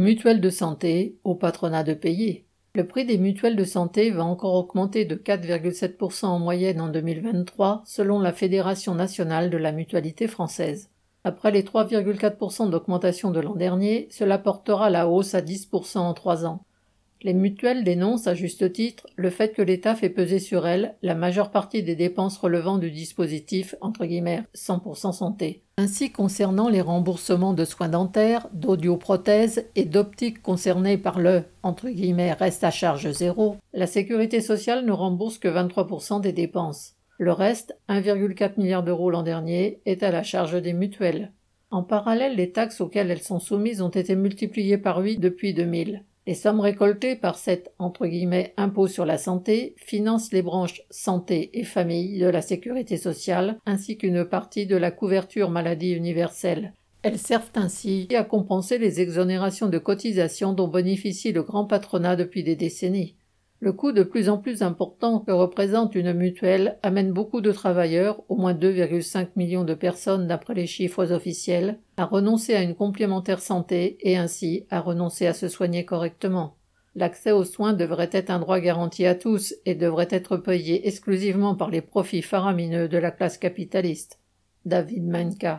Mutuelle de santé, au patronat de payer. Le prix des mutuelles de santé va encore augmenter de 4,7% en moyenne en 2023 selon la Fédération nationale de la mutualité française. Après les 3,4% d'augmentation de l'an dernier, cela portera la hausse à 10% en trois ans. Les mutuelles dénoncent à juste titre le fait que l'État fait peser sur elles la majeure partie des dépenses relevant du dispositif entre guillemets 100% santé. Ainsi concernant les remboursements de soins dentaires, d'audioprothèses et d'optiques concernés par le reste à charge zéro, la sécurité sociale ne rembourse que 23% des dépenses. Le reste, 1,4 milliard d'euros l'an dernier, est à la charge des mutuelles. En parallèle, les taxes auxquelles elles sont soumises ont été multipliées par 8 depuis 2000. Les sommes récoltées par cet entre guillemets impôt sur la santé financent les branches santé et famille de la sécurité sociale ainsi qu'une partie de la couverture maladie universelle. Elles servent ainsi à compenser les exonérations de cotisations dont bénéficie le grand patronat depuis des décennies. Le coût de plus en plus important que représente une mutuelle amène beaucoup de travailleurs, au moins 2,5 millions de personnes d'après les chiffres officiels, à renoncer à une complémentaire santé et ainsi à renoncer à se soigner correctement. L'accès aux soins devrait être un droit garanti à tous et devrait être payé exclusivement par les profits faramineux de la classe capitaliste. David Manka